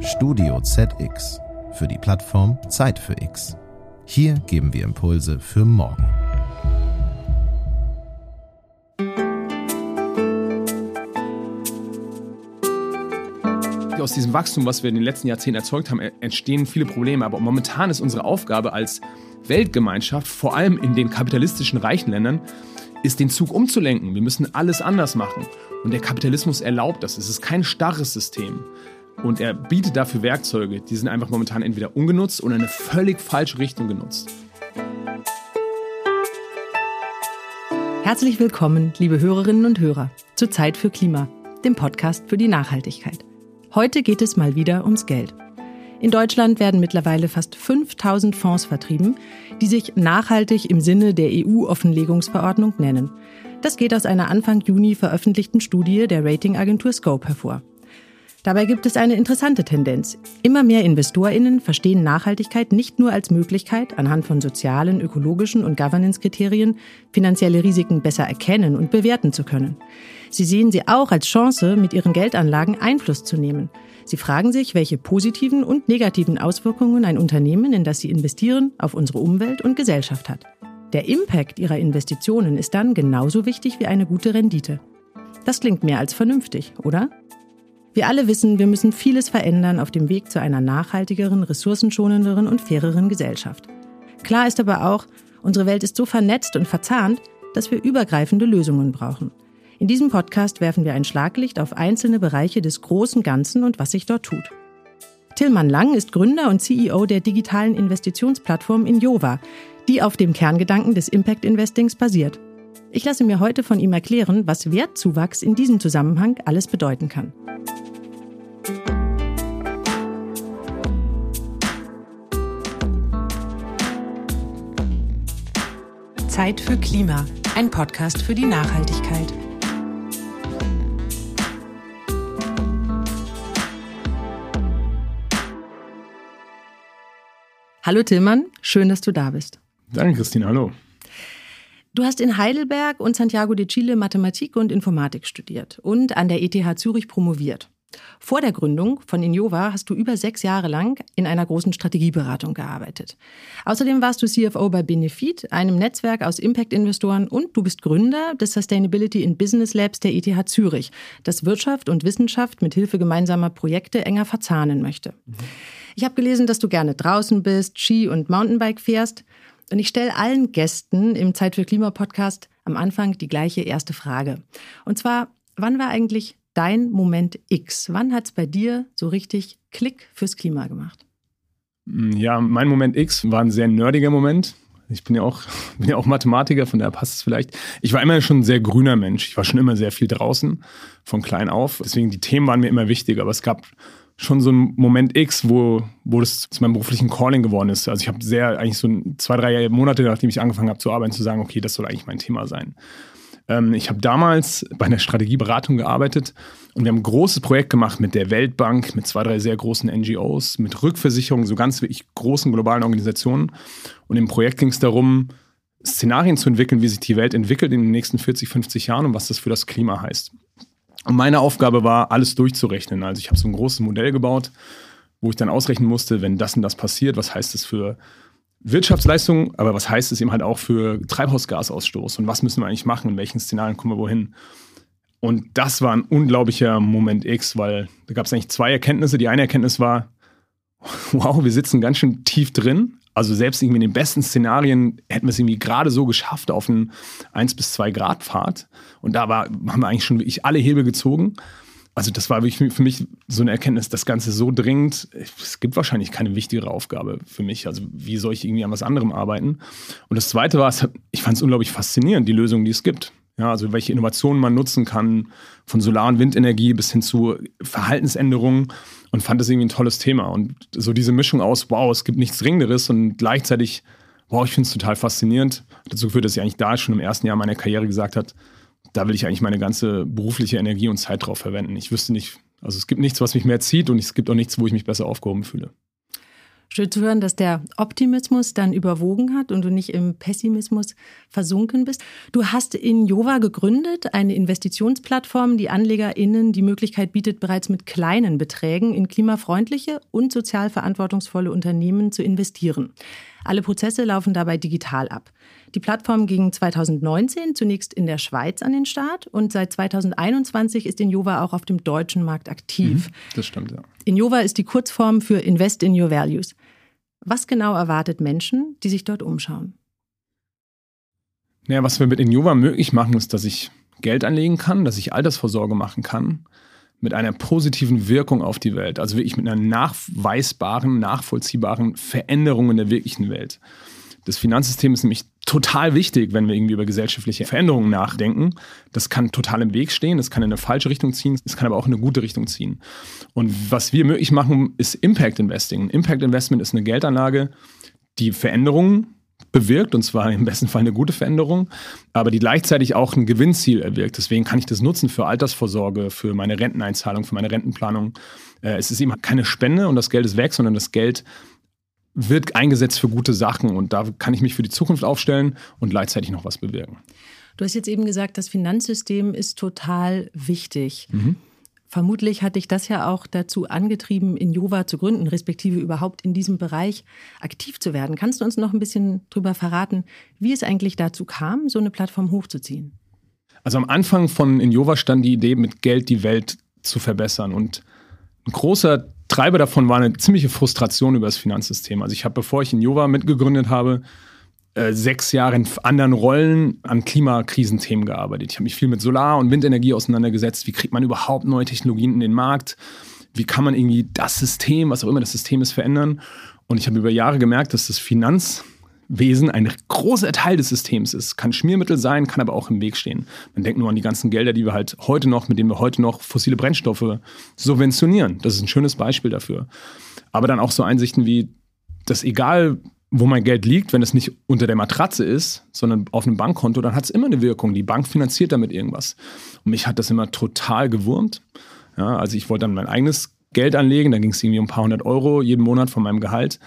Studio ZX für die Plattform Zeit für X. Hier geben wir Impulse für morgen. Aus diesem Wachstum, was wir in den letzten Jahrzehnten erzeugt haben, entstehen viele Probleme. Aber momentan ist unsere Aufgabe als Weltgemeinschaft, vor allem in den kapitalistischen reichen Ländern, ist den Zug umzulenken. Wir müssen alles anders machen. Und der Kapitalismus erlaubt das. Es ist kein starres System. Und er bietet dafür Werkzeuge, die sind einfach momentan entweder ungenutzt oder in eine völlig falsche Richtung genutzt. Herzlich willkommen, liebe Hörerinnen und Hörer, zur Zeit für Klima, dem Podcast für die Nachhaltigkeit. Heute geht es mal wieder ums Geld. In Deutschland werden mittlerweile fast 5000 Fonds vertrieben, die sich nachhaltig im Sinne der EU-Offenlegungsverordnung nennen. Das geht aus einer Anfang Juni veröffentlichten Studie der Ratingagentur Scope hervor. Dabei gibt es eine interessante Tendenz. Immer mehr Investorinnen verstehen Nachhaltigkeit nicht nur als Möglichkeit, anhand von sozialen, ökologischen und Governance-Kriterien finanzielle Risiken besser erkennen und bewerten zu können. Sie sehen sie auch als Chance, mit ihren Geldanlagen Einfluss zu nehmen. Sie fragen sich, welche positiven und negativen Auswirkungen ein Unternehmen, in das sie investieren, auf unsere Umwelt und Gesellschaft hat. Der Impact ihrer Investitionen ist dann genauso wichtig wie eine gute Rendite. Das klingt mehr als vernünftig, oder? Wir alle wissen, wir müssen vieles verändern auf dem Weg zu einer nachhaltigeren, ressourcenschonenderen und faireren Gesellschaft. Klar ist aber auch, unsere Welt ist so vernetzt und verzahnt, dass wir übergreifende Lösungen brauchen. In diesem Podcast werfen wir ein Schlaglicht auf einzelne Bereiche des großen Ganzen und was sich dort tut. Tillmann Lang ist Gründer und CEO der digitalen Investitionsplattform Injova, die auf dem Kerngedanken des Impact Investings basiert. Ich lasse mir heute von ihm erklären, was Wertzuwachs in diesem Zusammenhang alles bedeuten kann. Zeit für Klima, ein Podcast für die Nachhaltigkeit. Hallo Tillmann, schön, dass du da bist. Danke, Christine, hallo. Du hast in Heidelberg und Santiago de Chile Mathematik und Informatik studiert und an der ETH Zürich promoviert. Vor der Gründung von Injova hast du über sechs Jahre lang in einer großen Strategieberatung gearbeitet. Außerdem warst du CFO bei Benefit, einem Netzwerk aus Impact-Investoren und du bist Gründer des Sustainability in Business Labs der ETH Zürich, das Wirtschaft und Wissenschaft mit Hilfe gemeinsamer Projekte enger verzahnen möchte. Ich habe gelesen, dass du gerne draußen bist, Ski und Mountainbike fährst. Und ich stelle allen Gästen im Zeit für Klima Podcast am Anfang die gleiche erste Frage. Und zwar, wann war eigentlich dein Moment X? Wann hat es bei dir so richtig Klick fürs Klima gemacht? Mm, ja, mein Moment X war ein sehr nerdiger Moment. Ich bin ja auch, bin ja auch Mathematiker, von daher passt es vielleicht. Ich war immer schon ein sehr grüner Mensch. Ich war schon immer sehr viel draußen, von klein auf. Deswegen die Themen waren mir immer wichtig. Aber es gab schon so einen Moment X, wo, wo das zu meinem beruflichen Calling geworden ist. Also ich habe sehr, eigentlich so zwei, drei Monate, nachdem ich angefangen habe zu arbeiten, zu sagen, okay, das soll eigentlich mein Thema sein. Ähm, ich habe damals bei einer Strategieberatung gearbeitet und wir haben ein großes Projekt gemacht mit der Weltbank, mit zwei, drei sehr großen NGOs, mit Rückversicherungen, so ganz wirklich großen globalen Organisationen. Und im Projekt ging es darum, Szenarien zu entwickeln, wie sich die Welt entwickelt in den nächsten 40, 50 Jahren und was das für das Klima heißt. Und meine Aufgabe war, alles durchzurechnen. Also ich habe so ein großes Modell gebaut, wo ich dann ausrechnen musste, wenn das und das passiert, was heißt das für Wirtschaftsleistung, aber was heißt es eben halt auch für Treibhausgasausstoß und was müssen wir eigentlich machen, in welchen Szenarien kommen wir wohin. Und das war ein unglaublicher Moment X, weil da gab es eigentlich zwei Erkenntnisse. Die eine Erkenntnis war, wow, wir sitzen ganz schön tief drin. Also selbst irgendwie in den besten Szenarien hätten wir es irgendwie gerade so geschafft auf einen 1 bis 2 Grad Pfad. Und da war, haben wir eigentlich schon wirklich alle Hebel gezogen also das war für mich so eine Erkenntnis, das Ganze so dringend, es gibt wahrscheinlich keine wichtigere Aufgabe für mich. Also wie soll ich irgendwie an was anderem arbeiten? Und das Zweite war, ich fand es unglaublich faszinierend, die Lösungen, die es gibt. Ja, also welche Innovationen man nutzen kann, von Solar- und Windenergie bis hin zu Verhaltensänderungen und fand das irgendwie ein tolles Thema. Und so diese Mischung aus, wow, es gibt nichts Dringenderes und gleichzeitig, wow, ich finde es total faszinierend, hat dazu geführt, dass ich eigentlich da schon im ersten Jahr meiner Karriere gesagt habe, da will ich eigentlich meine ganze berufliche Energie und Zeit drauf verwenden. Ich wüsste nicht, also es gibt nichts, was mich mehr zieht und es gibt auch nichts, wo ich mich besser aufgehoben fühle. Schön zu hören, dass der Optimismus dann überwogen hat und du nicht im Pessimismus versunken bist. Du hast in Jova gegründet, eine Investitionsplattform, die AnlegerInnen die Möglichkeit bietet, bereits mit kleinen Beträgen in klimafreundliche und sozial verantwortungsvolle Unternehmen zu investieren. Alle Prozesse laufen dabei digital ab. Die Plattform ging 2019 zunächst in der Schweiz an den Start und seit 2021 ist Injova auch auf dem deutschen Markt aktiv. Mhm, das stimmt, ja. Injova ist die Kurzform für Invest in Your Values. Was genau erwartet Menschen, die sich dort umschauen? Naja, was wir mit Injova möglich machen, ist, dass ich Geld anlegen kann, dass ich Altersvorsorge machen kann mit einer positiven Wirkung auf die Welt, also wirklich mit einer nachweisbaren, nachvollziehbaren Veränderung in der wirklichen Welt. Das Finanzsystem ist nämlich total wichtig, wenn wir irgendwie über gesellschaftliche Veränderungen nachdenken. Das kann total im Weg stehen, das kann in eine falsche Richtung ziehen, es kann aber auch in eine gute Richtung ziehen. Und was wir möglich machen, ist Impact Investing. Impact Investment ist eine Geldanlage, die Veränderungen bewirkt, und zwar im besten Fall eine gute Veränderung, aber die gleichzeitig auch ein Gewinnziel erwirkt. Deswegen kann ich das nutzen für Altersvorsorge, für meine Renteneinzahlung, für meine Rentenplanung. Äh, es ist eben keine Spende und das Geld ist weg, sondern das Geld wird eingesetzt für gute Sachen und da kann ich mich für die Zukunft aufstellen und gleichzeitig noch was bewirken. Du hast jetzt eben gesagt, das Finanzsystem ist total wichtig. Mhm. Vermutlich hat dich das ja auch dazu angetrieben, in Jova zu gründen, respektive überhaupt in diesem Bereich aktiv zu werden. Kannst du uns noch ein bisschen darüber verraten, wie es eigentlich dazu kam, so eine Plattform hochzuziehen? Also am Anfang von Injova stand die Idee, mit Geld die Welt zu verbessern. Und ein großer Treiber davon war eine ziemliche Frustration über das Finanzsystem. Also ich habe, bevor ich Injova mitgegründet habe, äh, sechs Jahre in anderen Rollen an Klimakrisenthemen gearbeitet. Ich habe mich viel mit Solar- und Windenergie auseinandergesetzt. Wie kriegt man überhaupt neue Technologien in den Markt? Wie kann man irgendwie das System, was auch immer das System ist, verändern? Und ich habe über Jahre gemerkt, dass das Finanzwesen ein großer Teil des Systems ist. Kann Schmiermittel sein, kann aber auch im Weg stehen. Man denkt nur an die ganzen Gelder, die wir halt heute noch, mit denen wir heute noch fossile Brennstoffe subventionieren. Das ist ein schönes Beispiel dafür. Aber dann auch so Einsichten wie, dass egal wo mein Geld liegt, wenn es nicht unter der Matratze ist, sondern auf einem Bankkonto, dann hat es immer eine Wirkung. Die Bank finanziert damit irgendwas. Und mich hat das immer total gewurmt. Ja, also ich wollte dann mein eigenes Geld anlegen, da ging es irgendwie um ein paar hundert Euro jeden Monat von meinem Gehalt.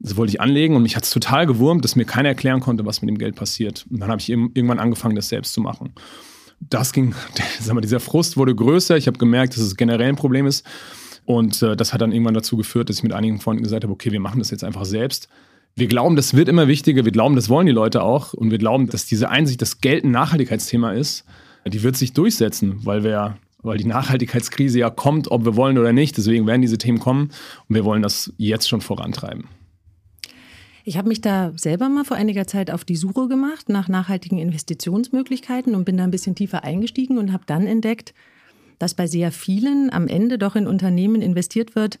Das wollte ich anlegen und mich hat es total gewurmt, dass mir keiner erklären konnte, was mit dem Geld passiert. Und dann habe ich irgendwann angefangen, das selbst zu machen. Das ging, sag mal, dieser Frust wurde größer. Ich habe gemerkt, dass es generell ein Problem ist. Und äh, das hat dann irgendwann dazu geführt, dass ich mit einigen Freunden gesagt habe, okay, wir machen das jetzt einfach selbst wir glauben, das wird immer wichtiger. Wir glauben, das wollen die Leute auch. Und wir glauben, dass diese Einsicht, dass Geld ein Nachhaltigkeitsthema ist, die wird sich durchsetzen, weil wir weil die Nachhaltigkeitskrise ja kommt, ob wir wollen oder nicht. Deswegen werden diese Themen kommen und wir wollen das jetzt schon vorantreiben. Ich habe mich da selber mal vor einiger Zeit auf die Suche gemacht nach nachhaltigen Investitionsmöglichkeiten und bin da ein bisschen tiefer eingestiegen und habe dann entdeckt, dass bei sehr vielen am Ende doch in Unternehmen investiert wird,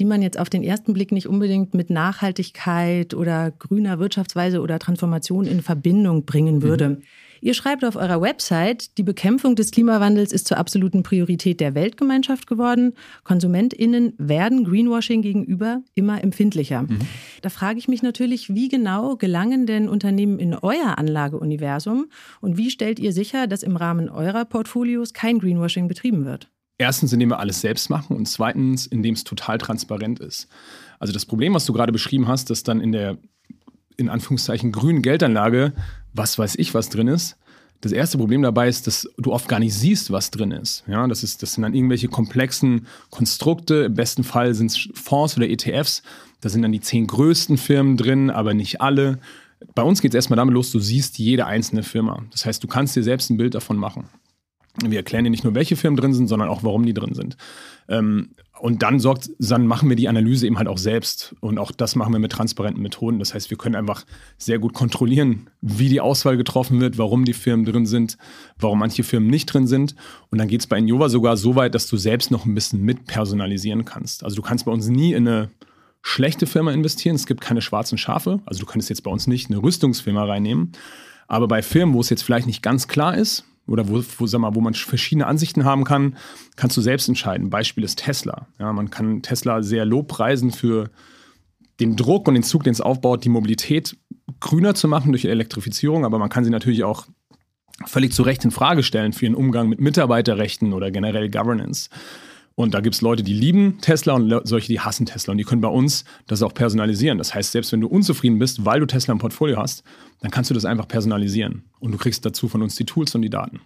die man jetzt auf den ersten Blick nicht unbedingt mit Nachhaltigkeit oder grüner Wirtschaftsweise oder Transformation in Verbindung bringen würde. Mhm. Ihr schreibt auf eurer Website, die Bekämpfung des Klimawandels ist zur absoluten Priorität der Weltgemeinschaft geworden. KonsumentInnen werden Greenwashing gegenüber immer empfindlicher. Mhm. Da frage ich mich natürlich, wie genau gelangen denn Unternehmen in euer Anlageuniversum und wie stellt ihr sicher, dass im Rahmen eurer Portfolios kein Greenwashing betrieben wird? Erstens, indem wir alles selbst machen und zweitens, indem es total transparent ist. Also das Problem, was du gerade beschrieben hast, dass dann in der in Anführungszeichen grünen Geldanlage, was weiß ich, was drin ist. Das erste Problem dabei ist, dass du oft gar nicht siehst, was drin ist. Ja, das, ist, das sind dann irgendwelche komplexen Konstrukte. Im besten Fall sind es Fonds oder ETFs. Da sind dann die zehn größten Firmen drin, aber nicht alle. Bei uns geht es erstmal damit los, du siehst jede einzelne Firma. Das heißt, du kannst dir selbst ein Bild davon machen. Wir erklären dir nicht nur, welche Firmen drin sind, sondern auch, warum die drin sind. Ähm, und dann sorgt, dann machen wir die Analyse eben halt auch selbst. Und auch das machen wir mit transparenten Methoden. Das heißt, wir können einfach sehr gut kontrollieren, wie die Auswahl getroffen wird, warum die Firmen drin sind, warum manche Firmen nicht drin sind. Und dann geht es bei Innova sogar so weit, dass du selbst noch ein bisschen mit personalisieren kannst. Also du kannst bei uns nie in eine schlechte Firma investieren. Es gibt keine schwarzen Schafe. Also du könntest jetzt bei uns nicht eine Rüstungsfirma reinnehmen. Aber bei Firmen, wo es jetzt vielleicht nicht ganz klar ist, oder wo, wo, sag mal, wo man verschiedene Ansichten haben kann, kannst du selbst entscheiden. Beispiel ist Tesla. Ja, man kann Tesla sehr lobpreisen für den Druck und den Zug, den es aufbaut, die Mobilität grüner zu machen durch Elektrifizierung, aber man kann sie natürlich auch völlig zu Recht in Frage stellen für ihren Umgang mit Mitarbeiterrechten oder generell Governance. Und da gibt es Leute, die lieben Tesla und solche, die hassen Tesla. Und die können bei uns das auch personalisieren. Das heißt, selbst wenn du unzufrieden bist, weil du Tesla im Portfolio hast, dann kannst du das einfach personalisieren. Und du kriegst dazu von uns die Tools und die Daten.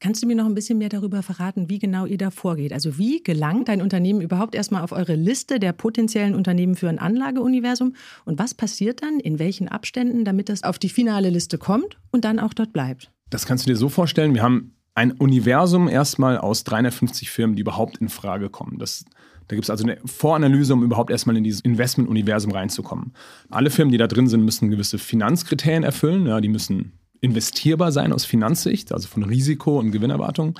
Kannst du mir noch ein bisschen mehr darüber verraten, wie genau ihr da vorgeht? Also wie gelangt dein Unternehmen überhaupt erstmal auf eure Liste der potenziellen Unternehmen für ein Anlageuniversum? Und was passiert dann, in welchen Abständen, damit das auf die finale Liste kommt und dann auch dort bleibt? Das kannst du dir so vorstellen. Wir haben ein Universum erstmal aus 350 Firmen, die überhaupt in Frage kommen. Das, da gibt es also eine Voranalyse, um überhaupt erstmal in dieses Investment-Universum reinzukommen. Alle Firmen, die da drin sind, müssen gewisse Finanzkriterien erfüllen. Ja, die müssen investierbar sein aus Finanzsicht, also von Risiko und Gewinnerwartung.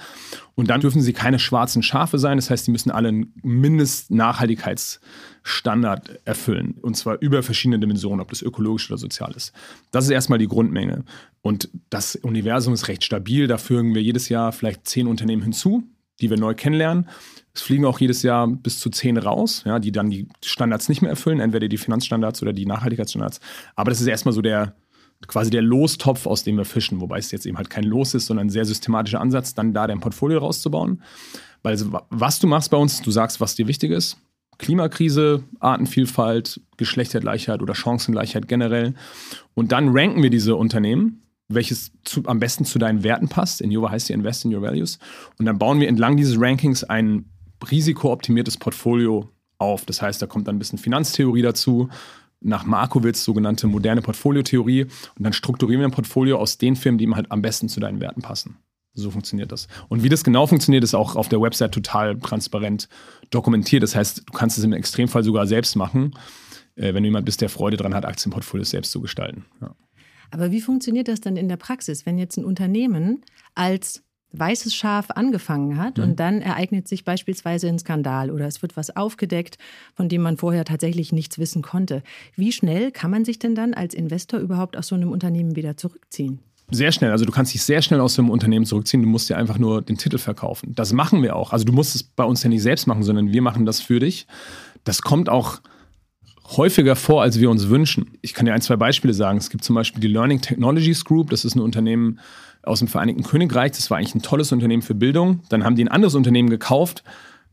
Und dann dürfen sie keine schwarzen Schafe sein. Das heißt, sie müssen alle einen Mindestnachhaltigkeitsstandard erfüllen. Und zwar über verschiedene Dimensionen, ob das ökologisch oder sozial ist. Das ist erstmal die Grundmenge. Und das Universum ist recht stabil. Da fügen wir jedes Jahr vielleicht zehn Unternehmen hinzu, die wir neu kennenlernen. Es fliegen auch jedes Jahr bis zu zehn raus, ja, die dann die Standards nicht mehr erfüllen, entweder die Finanzstandards oder die Nachhaltigkeitsstandards. Aber das ist erstmal so der, quasi der Lostopf, aus dem wir fischen, wobei es jetzt eben halt kein Los ist, sondern ein sehr systematischer Ansatz, dann da dein Portfolio rauszubauen. Weil was du machst bei uns, du sagst, was dir wichtig ist. Klimakrise, Artenvielfalt, Geschlechtergleichheit oder Chancengleichheit generell. Und dann ranken wir diese Unternehmen, welches zu, am besten zu deinen Werten passt. In Jova heißt die Invest in Your Values. Und dann bauen wir entlang dieses Rankings ein risikooptimiertes Portfolio auf. Das heißt, da kommt dann ein bisschen Finanztheorie dazu, nach Markowitz sogenannte moderne Portfoliotheorie und dann strukturieren wir ein Portfolio aus den Firmen, die ihm halt am besten zu deinen Werten passen. So funktioniert das. Und wie das genau funktioniert, ist auch auf der Website total transparent dokumentiert. Das heißt, du kannst es im Extremfall sogar selbst machen, äh, wenn du jemand bist, der Freude daran hat, Aktienportfolios selbst zu gestalten. Ja. Aber wie funktioniert das dann in der Praxis, wenn jetzt ein Unternehmen als weißes Schaf angefangen hat mhm. und dann ereignet sich beispielsweise ein Skandal oder es wird was aufgedeckt, von dem man vorher tatsächlich nichts wissen konnte. Wie schnell kann man sich denn dann als Investor überhaupt aus so einem Unternehmen wieder zurückziehen? Sehr schnell. Also du kannst dich sehr schnell aus so einem Unternehmen zurückziehen. Du musst dir einfach nur den Titel verkaufen. Das machen wir auch. Also du musst es bei uns ja nicht selbst machen, sondern wir machen das für dich. Das kommt auch häufiger vor, als wir uns wünschen. Ich kann dir ein, zwei Beispiele sagen. Es gibt zum Beispiel die Learning Technologies Group. Das ist ein Unternehmen, aus dem Vereinigten Königreich. Das war eigentlich ein tolles Unternehmen für Bildung. Dann haben die ein anderes Unternehmen gekauft,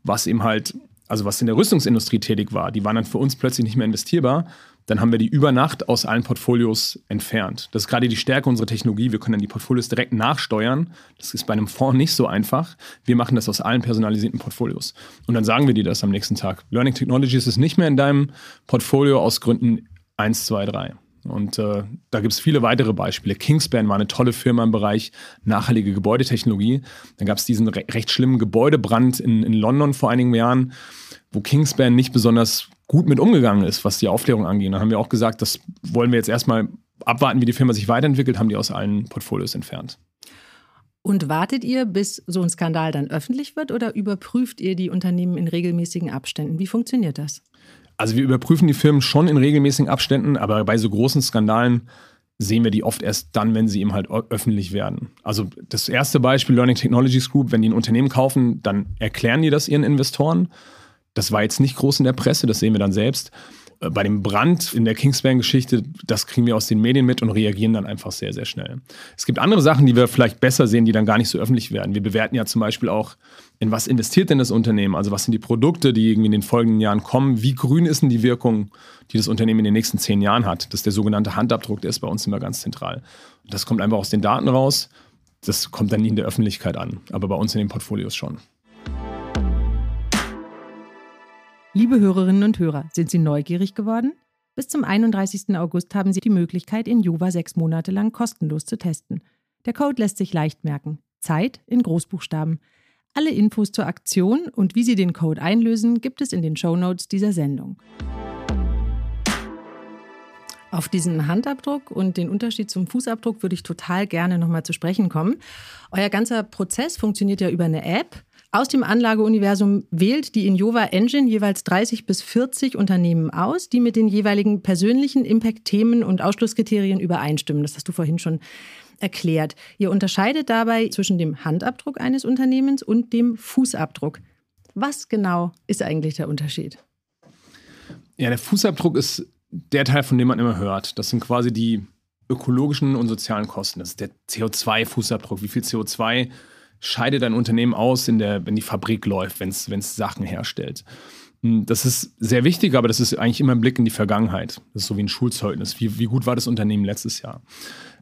was eben halt, also was in der Rüstungsindustrie tätig war. Die waren dann für uns plötzlich nicht mehr investierbar. Dann haben wir die über Nacht aus allen Portfolios entfernt. Das ist gerade die Stärke unserer Technologie. Wir können dann die Portfolios direkt nachsteuern. Das ist bei einem Fonds nicht so einfach. Wir machen das aus allen personalisierten Portfolios. Und dann sagen wir dir das am nächsten Tag. Learning Technologies ist nicht mehr in deinem Portfolio aus Gründen 1, 2, 3. Und äh, da gibt es viele weitere Beispiele. Kingspan war eine tolle Firma im Bereich nachhaltige Gebäudetechnologie. Dann gab es diesen re recht schlimmen Gebäudebrand in, in London vor einigen Jahren, wo Kingspan nicht besonders gut mit umgegangen ist, was die Aufklärung angeht. Da haben wir auch gesagt, das wollen wir jetzt erstmal abwarten, wie die Firma sich weiterentwickelt, haben die aus allen Portfolios entfernt. Und wartet ihr, bis so ein Skandal dann öffentlich wird oder überprüft ihr die Unternehmen in regelmäßigen Abständen? Wie funktioniert das? Also wir überprüfen die Firmen schon in regelmäßigen Abständen, aber bei so großen Skandalen sehen wir die oft erst dann, wenn sie eben halt öffentlich werden. Also das erste Beispiel, Learning Technologies Group, wenn die ein Unternehmen kaufen, dann erklären die das ihren Investoren. Das war jetzt nicht groß in der Presse, das sehen wir dann selbst. Äh, bei dem Brand in der Kingspan-Geschichte, das kriegen wir aus den Medien mit und reagieren dann einfach sehr, sehr schnell. Es gibt andere Sachen, die wir vielleicht besser sehen, die dann gar nicht so öffentlich werden. Wir bewerten ja zum Beispiel auch, in was investiert denn das Unternehmen? Also was sind die Produkte, die irgendwie in den folgenden Jahren kommen? Wie grün ist denn die Wirkung, die das Unternehmen in den nächsten zehn Jahren hat? Das ist der sogenannte Handabdruck, der ist bei uns immer ganz zentral. Das kommt einfach aus den Daten raus. Das kommt dann nie in der Öffentlichkeit an, aber bei uns in den Portfolios schon. Liebe Hörerinnen und Hörer, sind Sie neugierig geworden? Bis zum 31. August haben Sie die Möglichkeit, in Jova sechs Monate lang kostenlos zu testen. Der Code lässt sich leicht merken. Zeit in Großbuchstaben. Alle Infos zur Aktion und wie Sie den Code einlösen, gibt es in den Show Notes dieser Sendung. Auf diesen Handabdruck und den Unterschied zum Fußabdruck würde ich total gerne nochmal zu sprechen kommen. Euer ganzer Prozess funktioniert ja über eine App. Aus dem Anlageuniversum wählt die Injova Engine jeweils 30 bis 40 Unternehmen aus, die mit den jeweiligen persönlichen Impact-Themen und Ausschlusskriterien übereinstimmen. Das hast du vorhin schon erklärt. Ihr unterscheidet dabei zwischen dem Handabdruck eines Unternehmens und dem Fußabdruck. Was genau ist eigentlich der Unterschied? Ja, der Fußabdruck ist der Teil, von dem man immer hört. Das sind quasi die ökologischen und sozialen Kosten. Das ist der CO2-Fußabdruck. Wie viel CO2 scheidet ein Unternehmen aus, in der, wenn die Fabrik läuft, wenn es Sachen herstellt. Hm, das ist sehr wichtig, aber das ist eigentlich immer ein Blick in die Vergangenheit. Das ist so wie ein Schulzeugnis. Wie, wie gut war das Unternehmen letztes Jahr?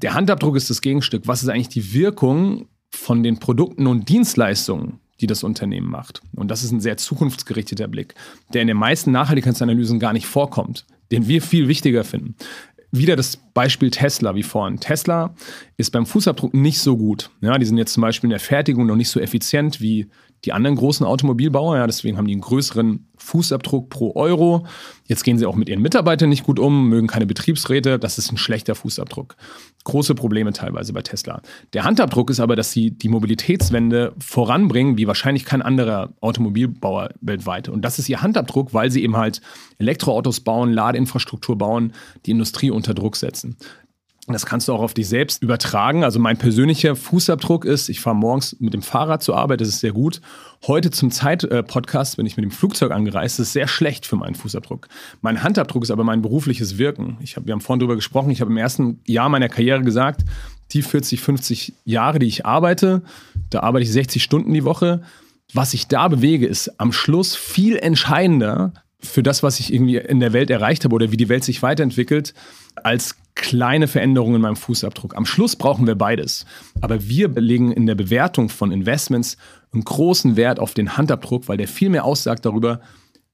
Der Handabdruck ist das Gegenstück. Was ist eigentlich die Wirkung von den Produkten und Dienstleistungen, die das Unternehmen macht? Und das ist ein sehr zukunftsgerichteter Blick, der in den meisten Nachhaltigkeitsanalysen gar nicht vorkommt, den wir viel wichtiger finden wieder das Beispiel Tesla wie vorhin. Tesla ist beim Fußabdruck nicht so gut. Ja, die sind jetzt zum Beispiel in der Fertigung noch nicht so effizient wie die anderen großen Automobilbauer. Ja, deswegen haben die einen größeren Fußabdruck pro Euro. Jetzt gehen sie auch mit ihren Mitarbeitern nicht gut um, mögen keine Betriebsräte. Das ist ein schlechter Fußabdruck. Große Probleme teilweise bei Tesla. Der Handabdruck ist aber, dass sie die Mobilitätswende voranbringen, wie wahrscheinlich kein anderer Automobilbauer weltweit. Und das ist ihr Handabdruck, weil sie eben halt Elektroautos bauen, Ladeinfrastruktur bauen, die Industrie unter Druck setzen. Das kannst du auch auf dich selbst übertragen. Also mein persönlicher Fußabdruck ist, ich fahre morgens mit dem Fahrrad zur Arbeit, das ist sehr gut. Heute zum Zeit-Podcast bin ich mit dem Flugzeug angereist, das ist sehr schlecht für meinen Fußabdruck. Mein Handabdruck ist aber mein berufliches Wirken. Ich hab, wir haben vorhin darüber gesprochen, ich habe im ersten Jahr meiner Karriere gesagt, die 40, 50 Jahre, die ich arbeite, da arbeite ich 60 Stunden die Woche. Was ich da bewege, ist am Schluss viel entscheidender für das, was ich irgendwie in der Welt erreicht habe oder wie die Welt sich weiterentwickelt, als kleine Veränderungen in meinem Fußabdruck. Am Schluss brauchen wir beides. Aber wir legen in der Bewertung von Investments einen großen Wert auf den Handabdruck, weil der viel mehr aussagt darüber,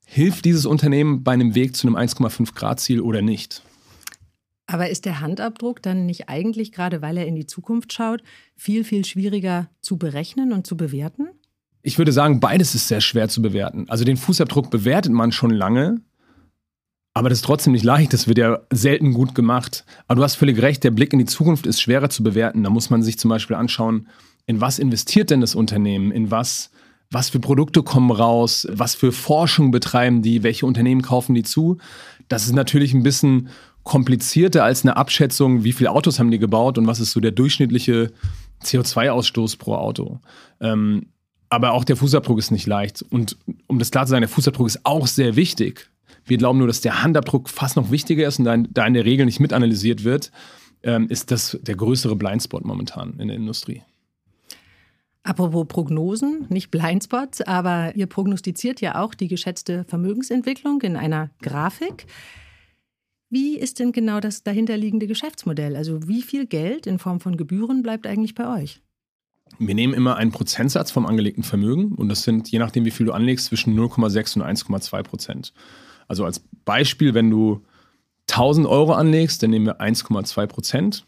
hilft dieses Unternehmen bei einem Weg zu einem 1,5 Grad Ziel oder nicht. Aber ist der Handabdruck dann nicht eigentlich, gerade weil er in die Zukunft schaut, viel, viel schwieriger zu berechnen und zu bewerten? Ich würde sagen, beides ist sehr schwer zu bewerten. Also den Fußabdruck bewertet man schon lange, aber das ist trotzdem nicht leicht, das wird ja selten gut gemacht. Aber du hast völlig recht, der Blick in die Zukunft ist schwerer zu bewerten. Da muss man sich zum Beispiel anschauen, in was investiert denn das Unternehmen, in was, was für Produkte kommen raus, was für Forschung betreiben die, welche Unternehmen kaufen die zu. Das ist natürlich ein bisschen komplizierter als eine Abschätzung, wie viele Autos haben die gebaut und was ist so der durchschnittliche CO2-Ausstoß pro Auto. Ähm, aber auch der Fußabdruck ist nicht leicht. Und um das klar zu sagen, der Fußabdruck ist auch sehr wichtig. Wir glauben nur, dass der Handabdruck fast noch wichtiger ist und da in, da in der Regel nicht mitanalysiert wird, ähm, ist das der größere Blindspot momentan in der Industrie. Apropos Prognosen, nicht Blindspots, aber ihr prognostiziert ja auch die geschätzte Vermögensentwicklung in einer Grafik. Wie ist denn genau das dahinterliegende Geschäftsmodell? Also wie viel Geld in Form von Gebühren bleibt eigentlich bei euch? Wir nehmen immer einen Prozentsatz vom angelegten Vermögen und das sind, je nachdem, wie viel du anlegst, zwischen 0,6 und 1,2 Prozent. Also als Beispiel, wenn du 1000 Euro anlegst, dann nehmen wir 1,2 Prozent.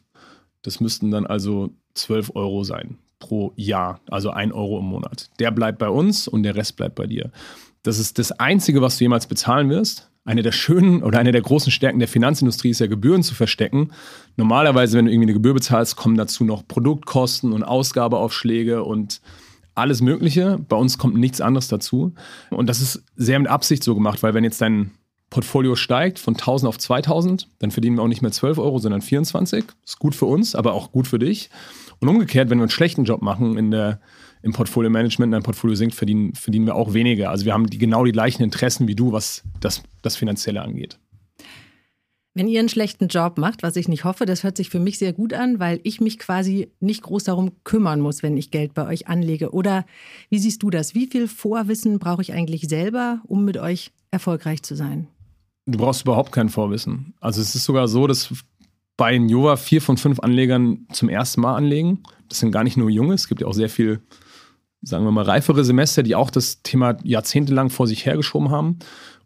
Das müssten dann also 12 Euro sein pro Jahr, also 1 Euro im Monat. Der bleibt bei uns und der Rest bleibt bei dir. Das ist das Einzige, was du jemals bezahlen wirst. Eine der schönen oder eine der großen Stärken der Finanzindustrie ist ja, Gebühren zu verstecken. Normalerweise, wenn du irgendwie eine Gebühr bezahlst, kommen dazu noch Produktkosten und Ausgabeaufschläge und alles Mögliche. Bei uns kommt nichts anderes dazu. Und das ist sehr mit Absicht so gemacht, weil wenn jetzt dein Portfolio steigt von 1000 auf 2000, dann verdienen wir auch nicht mehr 12 Euro, sondern 24. Ist gut für uns, aber auch gut für dich. Und umgekehrt, wenn wir einen schlechten Job machen in der, im Portfolio-Management, dein Portfolio sinkt, verdienen, verdienen wir auch weniger. Also wir haben die, genau die gleichen Interessen wie du, was das, das Finanzielle angeht. Wenn ihr einen schlechten Job macht, was ich nicht hoffe, das hört sich für mich sehr gut an, weil ich mich quasi nicht groß darum kümmern muss, wenn ich Geld bei euch anlege. Oder wie siehst du das? Wie viel Vorwissen brauche ich eigentlich selber, um mit euch erfolgreich zu sein? Du brauchst überhaupt kein Vorwissen. Also es ist sogar so, dass bei Jova vier von fünf Anlegern zum ersten Mal anlegen. Das sind gar nicht nur junge, es gibt ja auch sehr viel, sagen wir mal, reifere Semester, die auch das Thema jahrzehntelang vor sich hergeschoben haben.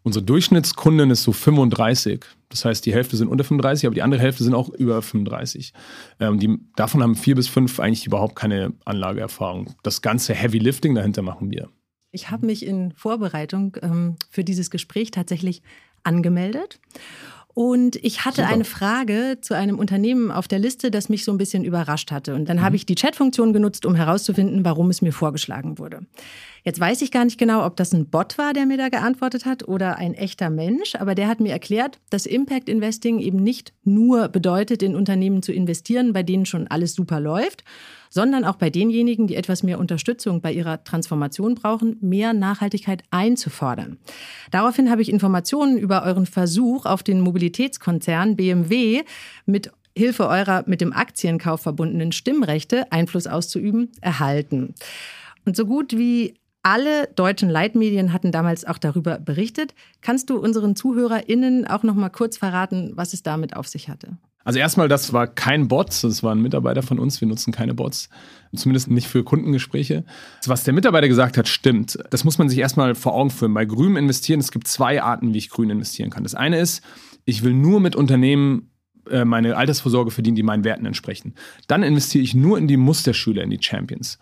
Unsere Durchschnittskundin ist so 35. Das heißt, die Hälfte sind unter 35, aber die andere Hälfte sind auch über 35. Ähm, die, davon haben vier bis fünf eigentlich überhaupt keine Anlageerfahrung. Das ganze Heavy Lifting dahinter machen wir. Ich habe mich in Vorbereitung ähm, für dieses Gespräch tatsächlich angemeldet und ich hatte Super. eine Frage zu einem Unternehmen auf der Liste, das mich so ein bisschen überrascht hatte. Und dann mhm. habe ich die Chatfunktion genutzt, um herauszufinden, warum es mir vorgeschlagen wurde. Jetzt weiß ich gar nicht genau, ob das ein Bot war, der mir da geantwortet hat oder ein echter Mensch, aber der hat mir erklärt, dass Impact Investing eben nicht nur bedeutet, in Unternehmen zu investieren, bei denen schon alles super läuft, sondern auch bei denjenigen, die etwas mehr Unterstützung bei ihrer Transformation brauchen, mehr Nachhaltigkeit einzufordern. Daraufhin habe ich Informationen über euren Versuch, auf den Mobilitätskonzern BMW mit Hilfe eurer mit dem Aktienkauf verbundenen Stimmrechte Einfluss auszuüben, erhalten. Und so gut wie alle deutschen Leitmedien hatten damals auch darüber berichtet. Kannst du unseren ZuhörerInnen auch noch mal kurz verraten, was es damit auf sich hatte? Also erstmal, das war kein Bot, das war ein Mitarbeiter von uns. Wir nutzen keine Bots, zumindest nicht für Kundengespräche. Was der Mitarbeiter gesagt hat, stimmt. Das muss man sich erstmal vor Augen führen. Bei grünem investieren, es gibt zwei Arten, wie ich grün investieren kann. Das eine ist, ich will nur mit Unternehmen äh, meine Altersvorsorge verdienen, die meinen Werten entsprechen. Dann investiere ich nur in die Musterschüler, in die Champions.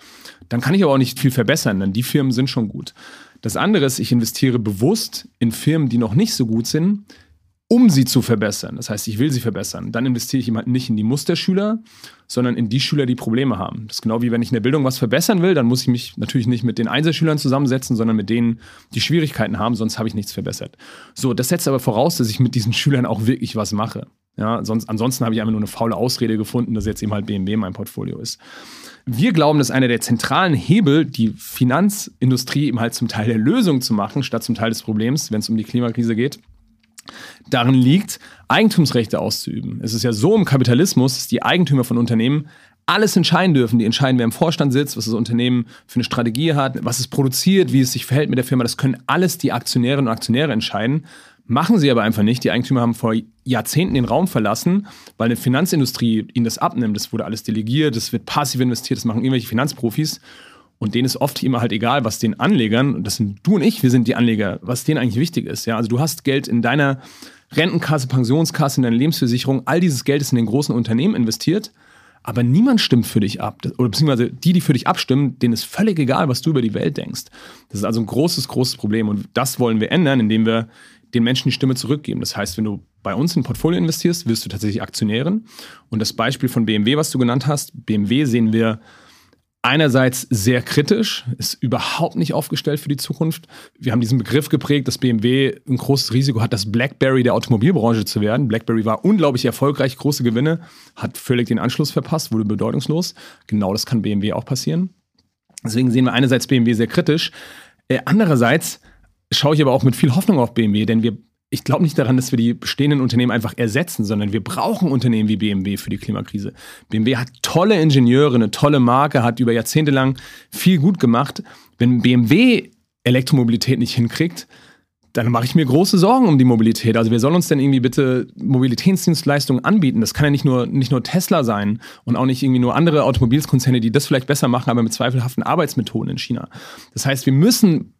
Dann kann ich aber auch nicht viel verbessern, denn die Firmen sind schon gut. Das andere ist, ich investiere bewusst in Firmen, die noch nicht so gut sind, um sie zu verbessern. Das heißt, ich will sie verbessern. Dann investiere ich eben nicht in die Musterschüler, sondern in die Schüler, die Probleme haben. Das ist genau wie wenn ich in der Bildung was verbessern will, dann muss ich mich natürlich nicht mit den Einzelschülern zusammensetzen, sondern mit denen, die Schwierigkeiten haben, sonst habe ich nichts verbessert. So, das setzt aber voraus, dass ich mit diesen Schülern auch wirklich was mache. Ja, sonst, ansonsten habe ich einfach nur eine faule Ausrede gefunden, dass jetzt eben halt BMW mein Portfolio ist. Wir glauben, dass einer der zentralen Hebel, die Finanzindustrie eben halt zum Teil der Lösung zu machen, statt zum Teil des Problems, wenn es um die Klimakrise geht, darin liegt, Eigentumsrechte auszuüben. Es ist ja so im Kapitalismus, dass die Eigentümer von Unternehmen alles entscheiden dürfen. Die entscheiden, wer im Vorstand sitzt, was das Unternehmen für eine Strategie hat, was es produziert, wie es sich verhält mit der Firma. Das können alles die Aktionärinnen und Aktionäre entscheiden. Machen sie aber einfach nicht. Die Eigentümer haben vor Jahrzehnten den Raum verlassen, weil eine Finanzindustrie ihnen das abnimmt. Das wurde alles delegiert, das wird passiv investiert, das machen irgendwelche Finanzprofis. Und denen ist oft immer halt egal, was den Anlegern, und das sind du und ich, wir sind die Anleger, was denen eigentlich wichtig ist. Ja? Also du hast Geld in deiner Rentenkasse, Pensionskasse, in deiner Lebensversicherung, all dieses Geld ist in den großen Unternehmen investiert, aber niemand stimmt für dich ab. Oder beziehungsweise die, die für dich abstimmen, denen ist völlig egal, was du über die Welt denkst. Das ist also ein großes, großes Problem. Und das wollen wir ändern, indem wir den Menschen die Stimme zurückgeben. Das heißt, wenn du bei uns in ein Portfolio investierst, wirst du tatsächlich Aktionärin. Und das Beispiel von BMW, was du genannt hast, BMW sehen wir einerseits sehr kritisch, ist überhaupt nicht aufgestellt für die Zukunft. Wir haben diesen Begriff geprägt, dass BMW ein großes Risiko hat, das BlackBerry der Automobilbranche zu werden. BlackBerry war unglaublich erfolgreich, große Gewinne, hat völlig den Anschluss verpasst, wurde bedeutungslos. Genau das kann BMW auch passieren. Deswegen sehen wir einerseits BMW sehr kritisch. Äh, andererseits schaue ich aber auch mit viel Hoffnung auf BMW, denn wir, ich glaube nicht daran, dass wir die bestehenden Unternehmen einfach ersetzen, sondern wir brauchen Unternehmen wie BMW für die Klimakrise. BMW hat tolle Ingenieure, eine tolle Marke, hat über Jahrzehnte lang viel gut gemacht. Wenn BMW Elektromobilität nicht hinkriegt, dann mache ich mir große Sorgen um die Mobilität. Also wer soll uns denn irgendwie bitte Mobilitätsdienstleistungen anbieten? Das kann ja nicht nur, nicht nur Tesla sein und auch nicht irgendwie nur andere Automobilkonzerne, die das vielleicht besser machen, aber mit zweifelhaften Arbeitsmethoden in China. Das heißt, wir müssen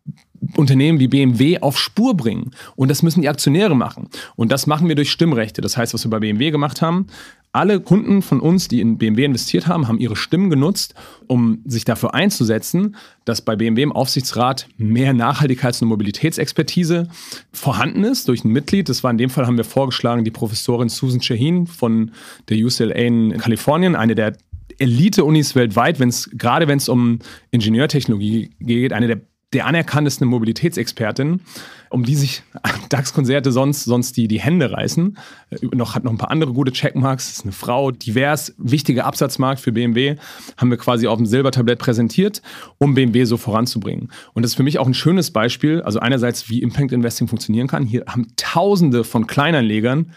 Unternehmen wie BMW auf Spur bringen. Und das müssen die Aktionäre machen. Und das machen wir durch Stimmrechte. Das heißt, was wir bei BMW gemacht haben, alle Kunden von uns, die in BMW investiert haben, haben ihre Stimmen genutzt, um sich dafür einzusetzen, dass bei BMW im Aufsichtsrat mehr Nachhaltigkeits- und Mobilitätsexpertise vorhanden ist durch ein Mitglied. Das war in dem Fall, haben wir vorgeschlagen, die Professorin Susan Shaheen von der UCLA in Kalifornien, eine der Elite-Unis weltweit, wenn's, gerade wenn es um Ingenieurtechnologie geht, eine der der anerkanntesten Mobilitätsexpertin, um die sich DAX-Konzerte sonst, sonst die, die Hände reißen. Äh, noch, hat noch ein paar andere gute Checkmarks, ist eine Frau, divers, wichtiger Absatzmarkt für BMW, haben wir quasi auf dem Silbertablett präsentiert, um BMW so voranzubringen. Und das ist für mich auch ein schönes Beispiel, also einerseits, wie Impact Investing funktionieren kann. Hier haben Tausende von Kleinanlegern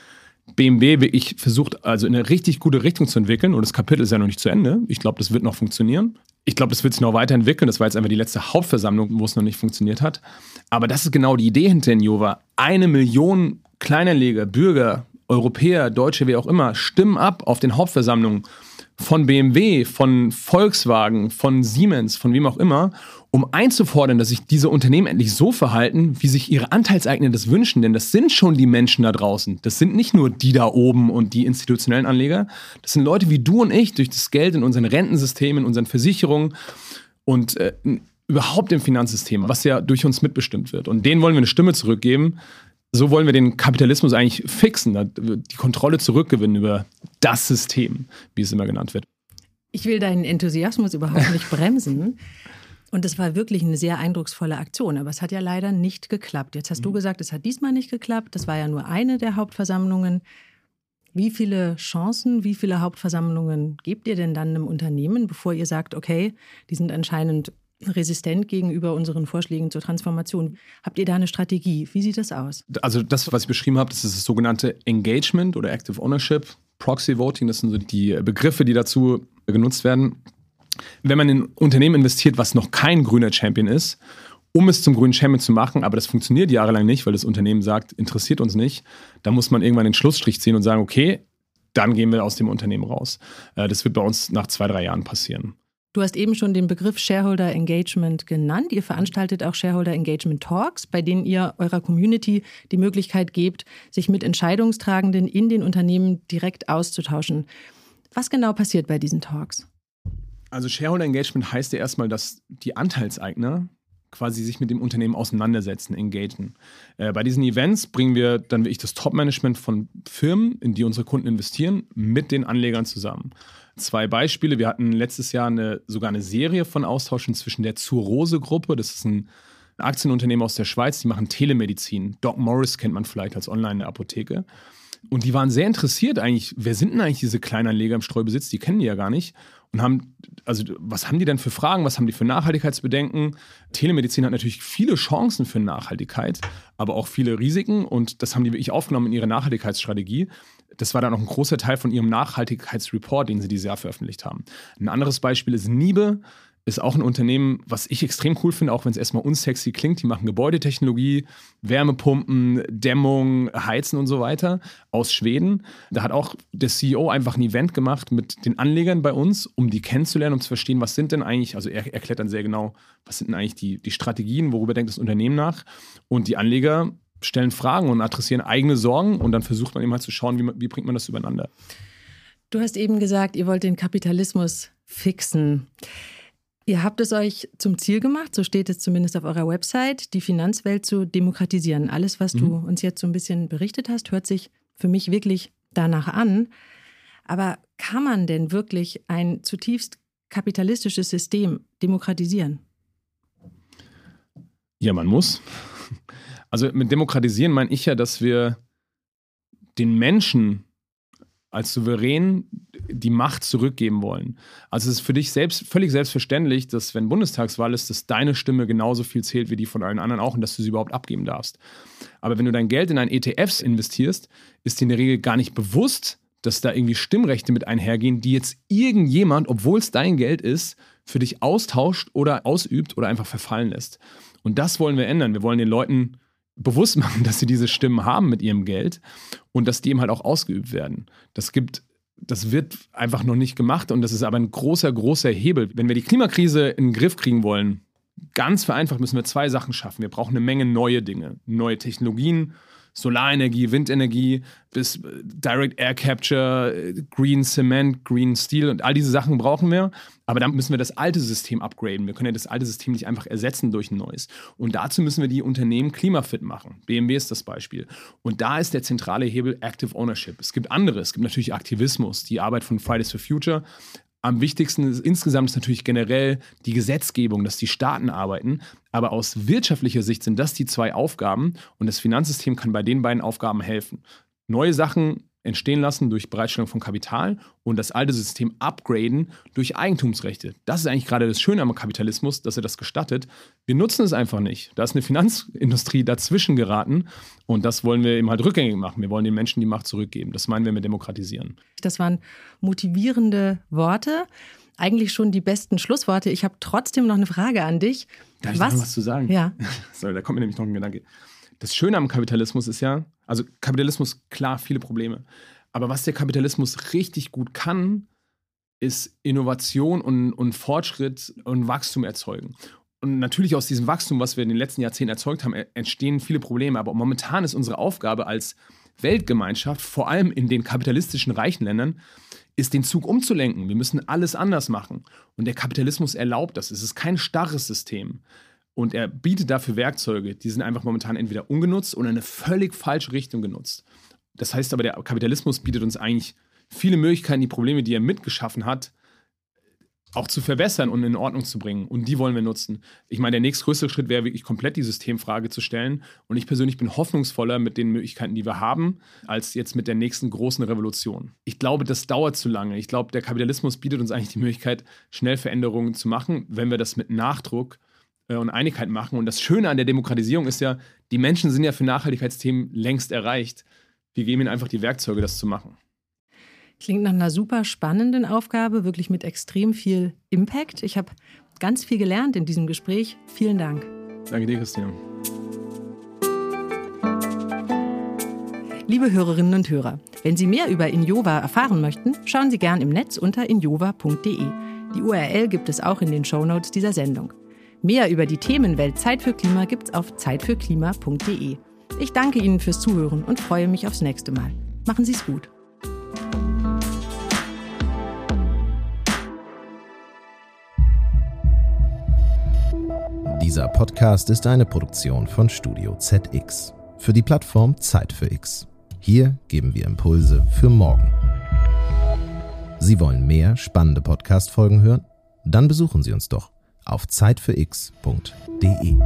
BMW wirklich versucht, also in eine richtig gute Richtung zu entwickeln. Und das Kapitel ist ja noch nicht zu Ende. Ich glaube, das wird noch funktionieren. Ich glaube, das wird sich noch weiterentwickeln. Das war jetzt einfach die letzte Hauptversammlung, wo es noch nicht funktioniert hat. Aber das ist genau die Idee hinter Innova. Eine Million Kleinanleger, Bürger, Europäer, Deutsche, wer auch immer, stimmen ab auf den Hauptversammlungen von BMW, von Volkswagen, von Siemens, von wem auch immer, um einzufordern, dass sich diese Unternehmen endlich so verhalten, wie sich ihre Anteilseigner das wünschen. Denn das sind schon die Menschen da draußen. Das sind nicht nur die da oben und die institutionellen Anleger. Das sind Leute wie du und ich durch das Geld in unseren Rentensystemen, in unseren Versicherungen und äh, überhaupt im Finanzsystem, was ja durch uns mitbestimmt wird. Und denen wollen wir eine Stimme zurückgeben, so wollen wir den Kapitalismus eigentlich fixen, die Kontrolle zurückgewinnen über das System, wie es immer genannt wird. Ich will deinen Enthusiasmus überhaupt nicht bremsen. Und es war wirklich eine sehr eindrucksvolle Aktion, aber es hat ja leider nicht geklappt. Jetzt hast mhm. du gesagt, es hat diesmal nicht geklappt. Das war ja nur eine der Hauptversammlungen. Wie viele Chancen, wie viele Hauptversammlungen gebt ihr denn dann einem Unternehmen, bevor ihr sagt, okay, die sind anscheinend resistent gegenüber unseren Vorschlägen zur Transformation. Habt ihr da eine Strategie? Wie sieht das aus? Also das, was ich beschrieben habe, das ist das sogenannte Engagement oder Active Ownership. Proxy Voting, das sind so die Begriffe, die dazu genutzt werden. Wenn man in ein Unternehmen investiert, was noch kein grüner Champion ist, um es zum grünen Champion zu machen, aber das funktioniert jahrelang nicht, weil das Unternehmen sagt, interessiert uns nicht, dann muss man irgendwann den Schlussstrich ziehen und sagen, okay, dann gehen wir aus dem Unternehmen raus. Äh, das wird bei uns nach zwei, drei Jahren passieren. Du hast eben schon den Begriff Shareholder Engagement genannt. Ihr veranstaltet auch Shareholder Engagement Talks, bei denen ihr eurer Community die Möglichkeit gebt, sich mit Entscheidungstragenden in den Unternehmen direkt auszutauschen. Was genau passiert bei diesen Talks? Also Shareholder Engagement heißt ja erstmal, dass die Anteilseigner quasi sich mit dem Unternehmen auseinandersetzen, engagen. Äh, bei diesen Events bringen wir dann wirklich das Top-Management von Firmen, in die unsere Kunden investieren, mit den Anlegern zusammen. Zwei Beispiele. Wir hatten letztes Jahr eine, sogar eine Serie von Austauschen zwischen der Zurose-Gruppe, das ist ein Aktienunternehmen aus der Schweiz, die machen Telemedizin. Doc Morris kennt man vielleicht als Online-Apotheke. Und die waren sehr interessiert eigentlich, wer sind denn eigentlich diese Kleinanleger im Streubesitz? Die kennen die ja gar nicht. Und haben, also was haben die denn für Fragen, was haben die für Nachhaltigkeitsbedenken? Telemedizin hat natürlich viele Chancen für Nachhaltigkeit, aber auch viele Risiken. Und das haben die wirklich aufgenommen in ihre Nachhaltigkeitsstrategie. Das war dann auch ein großer Teil von ihrem Nachhaltigkeitsreport, den sie dieses Jahr veröffentlicht haben. Ein anderes Beispiel ist Niebe ist auch ein Unternehmen, was ich extrem cool finde, auch wenn es erstmal unsexy klingt. Die machen Gebäudetechnologie, Wärmepumpen, Dämmung, Heizen und so weiter aus Schweden. Da hat auch der CEO einfach ein Event gemacht mit den Anlegern bei uns, um die kennenzulernen, um zu verstehen, was sind denn eigentlich, also er erklärt dann sehr genau, was sind denn eigentlich die, die Strategien, worüber denkt das Unternehmen nach. Und die Anleger stellen Fragen und adressieren eigene Sorgen und dann versucht man eben halt zu schauen, wie, wie bringt man das übereinander. Du hast eben gesagt, ihr wollt den Kapitalismus fixen. Ihr habt es euch zum Ziel gemacht, so steht es zumindest auf eurer Website, die Finanzwelt zu demokratisieren. Alles, was mhm. du uns jetzt so ein bisschen berichtet hast, hört sich für mich wirklich danach an. Aber kann man denn wirklich ein zutiefst kapitalistisches System demokratisieren? Ja, man muss. Also mit demokratisieren meine ich ja, dass wir den Menschen als Souverän die Macht zurückgeben wollen. Also es ist für dich selbst völlig selbstverständlich, dass wenn Bundestagswahl ist, dass deine Stimme genauso viel zählt wie die von allen anderen auch und dass du sie überhaupt abgeben darfst. Aber wenn du dein Geld in ein ETFs investierst, ist dir in der Regel gar nicht bewusst, dass da irgendwie Stimmrechte mit einhergehen, die jetzt irgendjemand, obwohl es dein Geld ist, für dich austauscht oder ausübt oder einfach verfallen lässt. Und das wollen wir ändern. Wir wollen den Leuten bewusst machen, dass sie diese Stimmen haben mit ihrem Geld und dass die eben halt auch ausgeübt werden. Das gibt das wird einfach noch nicht gemacht und das ist aber ein großer, großer Hebel. Wenn wir die Klimakrise in den Griff kriegen wollen, ganz vereinfacht müssen wir zwei Sachen schaffen. Wir brauchen eine Menge neue Dinge, neue Technologien, Solarenergie, Windenergie bis äh, Direct Air Capture, äh, Green Cement, Green Steel und all diese Sachen brauchen wir. Aber dann müssen wir das alte System upgraden. Wir können ja das alte System nicht einfach ersetzen durch ein neues. Und dazu müssen wir die Unternehmen klimafit machen. BMW ist das Beispiel. Und da ist der zentrale Hebel Active Ownership. Es gibt andere. Es gibt natürlich Aktivismus, die Arbeit von Fridays for Future. Am wichtigsten ist, insgesamt ist natürlich generell die Gesetzgebung, dass die Staaten arbeiten. Aber aus wirtschaftlicher Sicht sind das die zwei Aufgaben und das Finanzsystem kann bei den beiden Aufgaben helfen. Neue Sachen entstehen lassen durch Bereitstellung von Kapital und das alte System upgraden durch Eigentumsrechte. Das ist eigentlich gerade das Schöne am Kapitalismus, dass er das gestattet. Wir nutzen es einfach nicht. Da ist eine Finanzindustrie dazwischen geraten und das wollen wir eben halt rückgängig machen. Wir wollen den Menschen die Macht zurückgeben. Das meinen wir mit demokratisieren. Das waren motivierende Worte. Eigentlich schon die besten Schlussworte. Ich habe trotzdem noch eine Frage an dich. Darf ich was? noch was zu sagen? Ja. Sorry, da kommt mir nämlich noch ein Gedanke das Schöne am Kapitalismus ist ja, also Kapitalismus, klar, viele Probleme. Aber was der Kapitalismus richtig gut kann, ist Innovation und, und Fortschritt und Wachstum erzeugen. Und natürlich aus diesem Wachstum, was wir in den letzten Jahrzehnten erzeugt haben, entstehen viele Probleme. Aber momentan ist unsere Aufgabe als Weltgemeinschaft, vor allem in den kapitalistischen reichen Ländern, ist den Zug umzulenken. Wir müssen alles anders machen. Und der Kapitalismus erlaubt das. Es ist kein starres System. Und er bietet dafür Werkzeuge, die sind einfach momentan entweder ungenutzt oder in eine völlig falsche Richtung genutzt. Das heißt aber, der Kapitalismus bietet uns eigentlich viele Möglichkeiten, die Probleme, die er mitgeschaffen hat, auch zu verbessern und in Ordnung zu bringen. Und die wollen wir nutzen. Ich meine, der nächstgrößere Schritt wäre wirklich komplett die Systemfrage zu stellen. Und ich persönlich bin hoffnungsvoller mit den Möglichkeiten, die wir haben, als jetzt mit der nächsten großen Revolution. Ich glaube, das dauert zu lange. Ich glaube, der Kapitalismus bietet uns eigentlich die Möglichkeit, schnell Veränderungen zu machen, wenn wir das mit Nachdruck und Einigkeit machen. Und das Schöne an der Demokratisierung ist ja, die Menschen sind ja für Nachhaltigkeitsthemen längst erreicht. Wir geben ihnen einfach die Werkzeuge, das zu machen. Klingt nach einer super spannenden Aufgabe, wirklich mit extrem viel Impact. Ich habe ganz viel gelernt in diesem Gespräch. Vielen Dank. Danke dir, Christian. Liebe Hörerinnen und Hörer, wenn Sie mehr über Injova erfahren möchten, schauen Sie gern im Netz unter injova.de. Die URL gibt es auch in den Shownotes dieser Sendung. Mehr über die Themenwelt Zeit für Klima gibt's auf zeitfürklima.de. Ich danke Ihnen fürs Zuhören und freue mich aufs nächste Mal. Machen Sie es gut. Dieser Podcast ist eine Produktion von Studio ZX für die Plattform Zeit für X. Hier geben wir Impulse für morgen. Sie wollen mehr spannende Podcast-Folgen hören? Dann besuchen Sie uns doch auf zeitfürx.de.